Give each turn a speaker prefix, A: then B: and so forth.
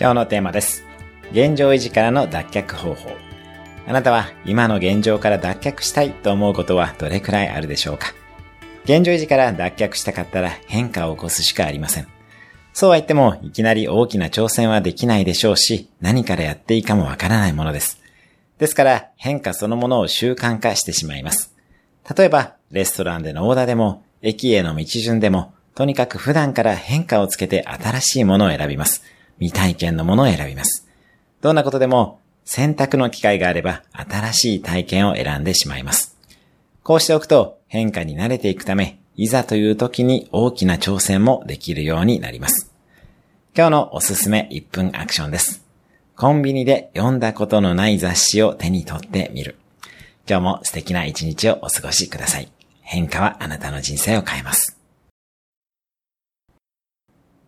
A: 今日のテーマです。現状維持からの脱却方法。あなたは今の現状から脱却したいと思うことはどれくらいあるでしょうか？現状維持から脱却したかったら変化を起こすしかありません。そうは言ってもいきなり大きな挑戦はできないでしょうし、何からやっていいかもわからないものです。ですから変化そのものを習慣化してしまいます。例えば、レストランでのオーダーでも、駅への道順でも、とにかく普段から変化をつけて新しいものを選びます。未体験のものを選びます。どんなことでも選択の機会があれば新しい体験を選んでしまいます。こうしておくと変化に慣れていくため、いざという時に大きな挑戦もできるようになります。今日のおすすめ1分アクションです。コンビニで読んだことのない雑誌を手に取ってみる。今日も素敵な一日をお過ごしください。変化はあなたの人生を変えます。